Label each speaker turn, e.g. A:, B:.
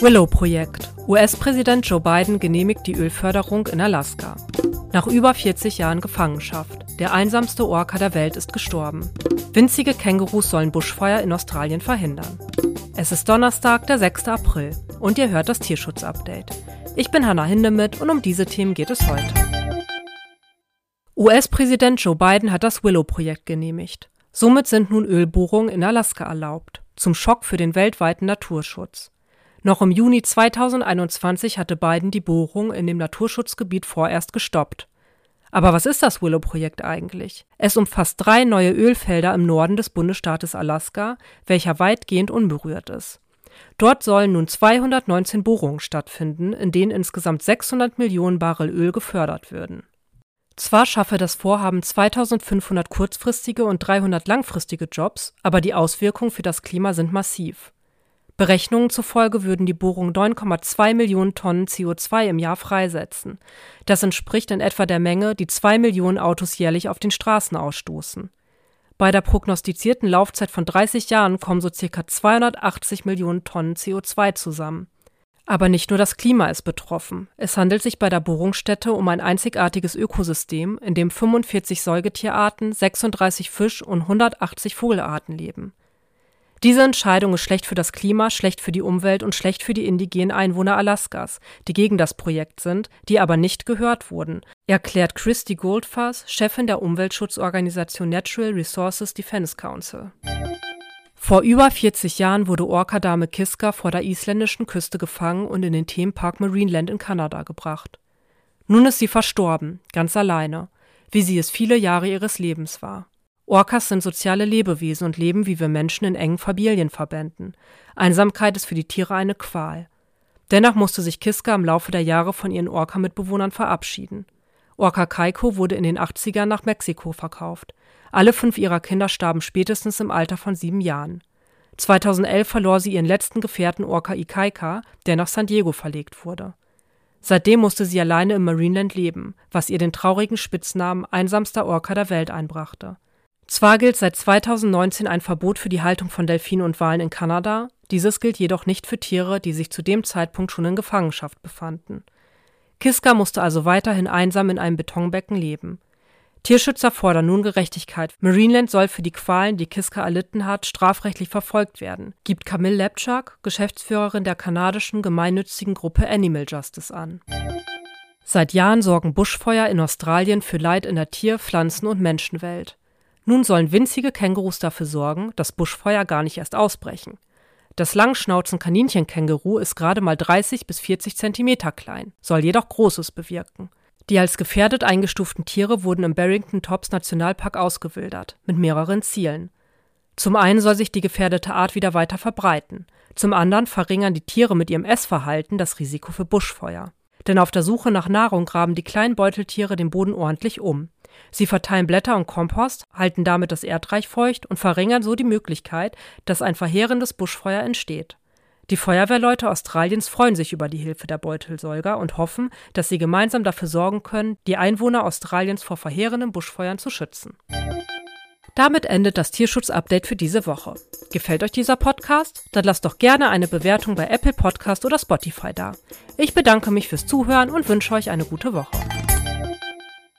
A: Willow-Projekt. US-Präsident Joe Biden genehmigt die Ölförderung in Alaska. Nach über 40 Jahren Gefangenschaft. Der einsamste Orca der Welt ist gestorben. Winzige Kängurus sollen Buschfeuer in Australien verhindern. Es ist Donnerstag, der 6. April und ihr hört das Tierschutz-Update. Ich bin Hannah Hindemith und um diese Themen geht es heute. US-Präsident Joe Biden hat das Willow-Projekt genehmigt. Somit sind nun Ölbohrungen in Alaska erlaubt, zum Schock für den weltweiten Naturschutz. Noch im Juni 2021 hatte Biden die Bohrung in dem Naturschutzgebiet vorerst gestoppt. Aber was ist das Willow-Projekt eigentlich? Es umfasst drei neue Ölfelder im Norden des Bundesstaates Alaska, welcher weitgehend unberührt ist. Dort sollen nun 219 Bohrungen stattfinden, in denen insgesamt 600 Millionen Barrel Öl gefördert würden. Zwar schaffe das Vorhaben 2500 kurzfristige und 300 langfristige Jobs, aber die Auswirkungen für das Klima sind massiv. Berechnungen zufolge würden die Bohrungen 9,2 Millionen Tonnen CO2 im Jahr freisetzen. Das entspricht in etwa der Menge, die zwei Millionen Autos jährlich auf den Straßen ausstoßen. Bei der prognostizierten Laufzeit von 30 Jahren kommen so circa 280 Millionen Tonnen CO2 zusammen. Aber nicht nur das Klima ist betroffen. Es handelt sich bei der Bohrungsstätte um ein einzigartiges Ökosystem, in dem 45 Säugetierarten, 36 Fisch- und 180 Vogelarten leben. Diese Entscheidung ist schlecht für das Klima, schlecht für die Umwelt und schlecht für die indigenen Einwohner Alaskas, die gegen das Projekt sind, die aber nicht gehört wurden, erklärt Christy Goldfuss, Chefin der Umweltschutzorganisation Natural Resources Defense Council. Vor über 40 Jahren wurde Orca-Dame Kiska vor der isländischen Küste gefangen und in den Themenpark Marineland in Kanada gebracht. Nun ist sie verstorben, ganz alleine, wie sie es viele Jahre ihres Lebens war. Orcas sind soziale Lebewesen und leben wie wir Menschen in engen Familienverbänden. Einsamkeit ist für die Tiere eine Qual. Dennoch musste sich Kiska im Laufe der Jahre von ihren Orca-Mitbewohnern verabschieden. Orca Kaiko wurde in den 80ern nach Mexiko verkauft. Alle fünf ihrer Kinder starben spätestens im Alter von sieben Jahren. 2011 verlor sie ihren letzten Gefährten Orca Ikaika, der nach San Diego verlegt wurde. Seitdem musste sie alleine im Marineland leben, was ihr den traurigen Spitznamen einsamster Orca der Welt einbrachte. Zwar gilt seit 2019 ein Verbot für die Haltung von Delfinen und Walen in Kanada, dieses gilt jedoch nicht für Tiere, die sich zu dem Zeitpunkt schon in Gefangenschaft befanden. Kiska musste also weiterhin einsam in einem Betonbecken leben. Tierschützer fordern nun Gerechtigkeit. Marineland soll für die Qualen, die Kiska erlitten hat, strafrechtlich verfolgt werden, gibt Camille Lepchak, Geschäftsführerin der kanadischen gemeinnützigen Gruppe Animal Justice an. Seit Jahren sorgen Buschfeuer in Australien für Leid in der Tier-, Pflanzen- und Menschenwelt. Nun sollen winzige Kängurus dafür sorgen, dass Buschfeuer gar nicht erst ausbrechen. Das Langschnauzen-Kaninchenkänguru ist gerade mal 30 bis 40 Zentimeter klein, soll jedoch Großes bewirken. Die als gefährdet eingestuften Tiere wurden im Barrington Tops Nationalpark ausgewildert, mit mehreren Zielen. Zum einen soll sich die gefährdete Art wieder weiter verbreiten, zum anderen verringern die Tiere mit ihrem Essverhalten das Risiko für Buschfeuer. Denn auf der Suche nach Nahrung graben die kleinen Beuteltiere den Boden ordentlich um. Sie verteilen Blätter und Kompost, halten damit das Erdreich feucht und verringern so die Möglichkeit, dass ein verheerendes Buschfeuer entsteht. Die Feuerwehrleute Australiens freuen sich über die Hilfe der Beutelsäuger und hoffen, dass sie gemeinsam dafür sorgen können, die Einwohner Australiens vor verheerenden Buschfeuern zu schützen. Damit endet das Tierschutz-Update für diese Woche. Gefällt euch dieser Podcast? Dann lasst doch gerne eine Bewertung bei Apple Podcast oder Spotify da. Ich bedanke mich fürs Zuhören und wünsche euch eine gute Woche.